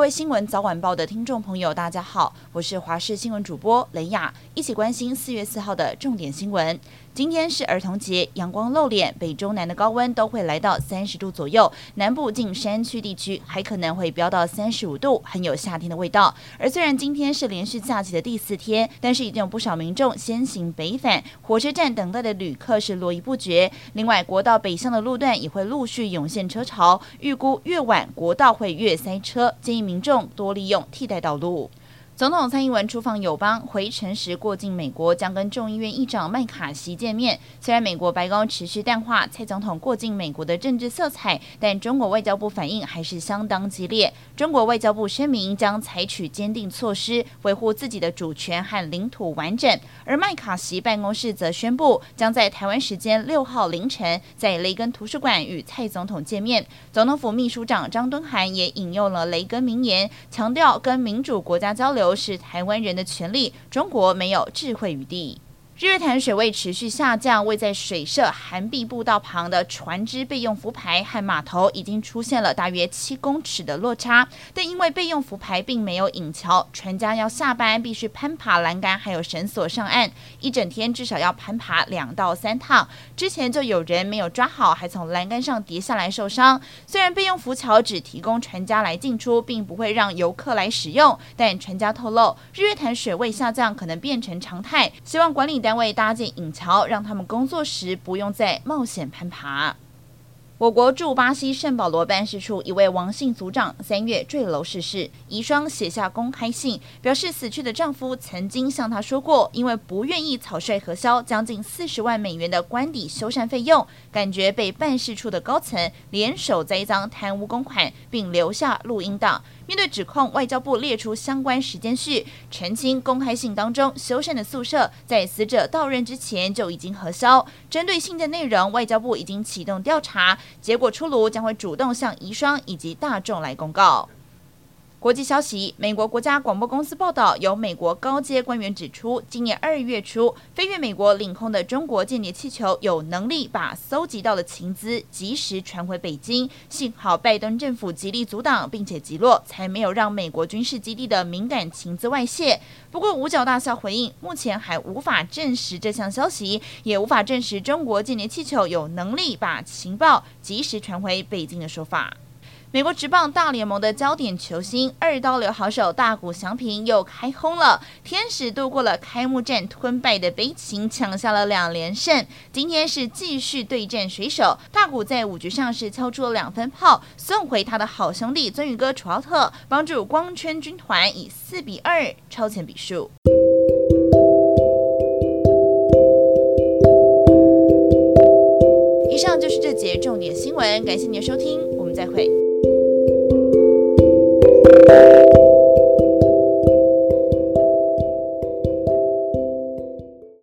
各位新闻早晚报的听众朋友，大家好，我是华视新闻主播雷雅，一起关心四月四号的重点新闻。今天是儿童节，阳光露脸，北中南的高温都会来到三十度左右，南部近山区地区还可能会飙到三十五度，很有夏天的味道。而虽然今天是连续假期的第四天，但是已经有不少民众先行北返，火车站等待的旅客是络绎不绝。另外，国道北向的路段也会陆续涌现车潮，预估越晚国道会越塞车，建议民众多利用替代道路。总统蔡英文出访友邦，回程时过境美国，将跟众议院议长麦卡锡见面。虽然美国白宫持续淡化蔡总统过境美国的政治色彩，但中国外交部反应还是相当激烈。中国外交部声明将采取坚定措施，维护自己的主权和领土完整。而麦卡锡办公室则宣布，将在台湾时间六号凌晨在雷根图书馆与蔡总统见面。总统府秘书长张敦涵也引用了雷根名言，强调跟民主国家交流。都是台湾人的权利，中国没有智慧余地。日月潭水位持续下降，位在水社涵碧步道旁的船只备用浮排和码头已经出现了大约七公尺的落差。但因为备用浮排并没有引桥，船家要下班必须攀爬栏杆还有绳索上岸，一整天至少要攀爬两到三趟。之前就有人没有抓好，还从栏杆上跌下来受伤。虽然备用浮桥只提供船家来进出，并不会让游客来使用，但船家透露，日月潭水位下降可能变成常态，希望管理单单位搭建引桥，让他们工作时不用再冒险攀爬。我国驻巴西圣保罗办事处一位王姓组长三月坠楼逝世，遗孀写下公开信，表示死去的丈夫曾经向她说过，因为不愿意草率核销将近四十万美元的官邸修缮费用，感觉被办事处的高层联手栽赃贪污公款，并留下录音档。面对指控，外交部列出相关时间序，澄清公开信当中修缮的宿舍在死者到任之前就已经核销。针对信件内容，外交部已经启动调查，结果出炉将会主动向遗孀以及大众来公告。国际消息：美国国家广播公司报道，有美国高阶官员指出，今年二月初飞越美国领空的中国间谍气球有能力把搜集到的情资及时传回北京。幸好拜登政府极力阻挡，并且击落，才没有让美国军事基地的敏感情资外泄。不过五角大校回应，目前还无法证实这项消息，也无法证实中国间谍气球有能力把情报及时传回北京的说法。美国职棒大联盟的焦点球星二刀流好手大谷翔平又开轰了，天使度过了开幕战吞败的悲情，抢下了两连胜。今天是继续对战水手，大谷在五局上是敲出了两分炮，送回他的好兄弟尊宇哥楚奥特，帮助光圈军团以四比二超前比数。以上就是这节重点新闻，感谢您的收听，们再会。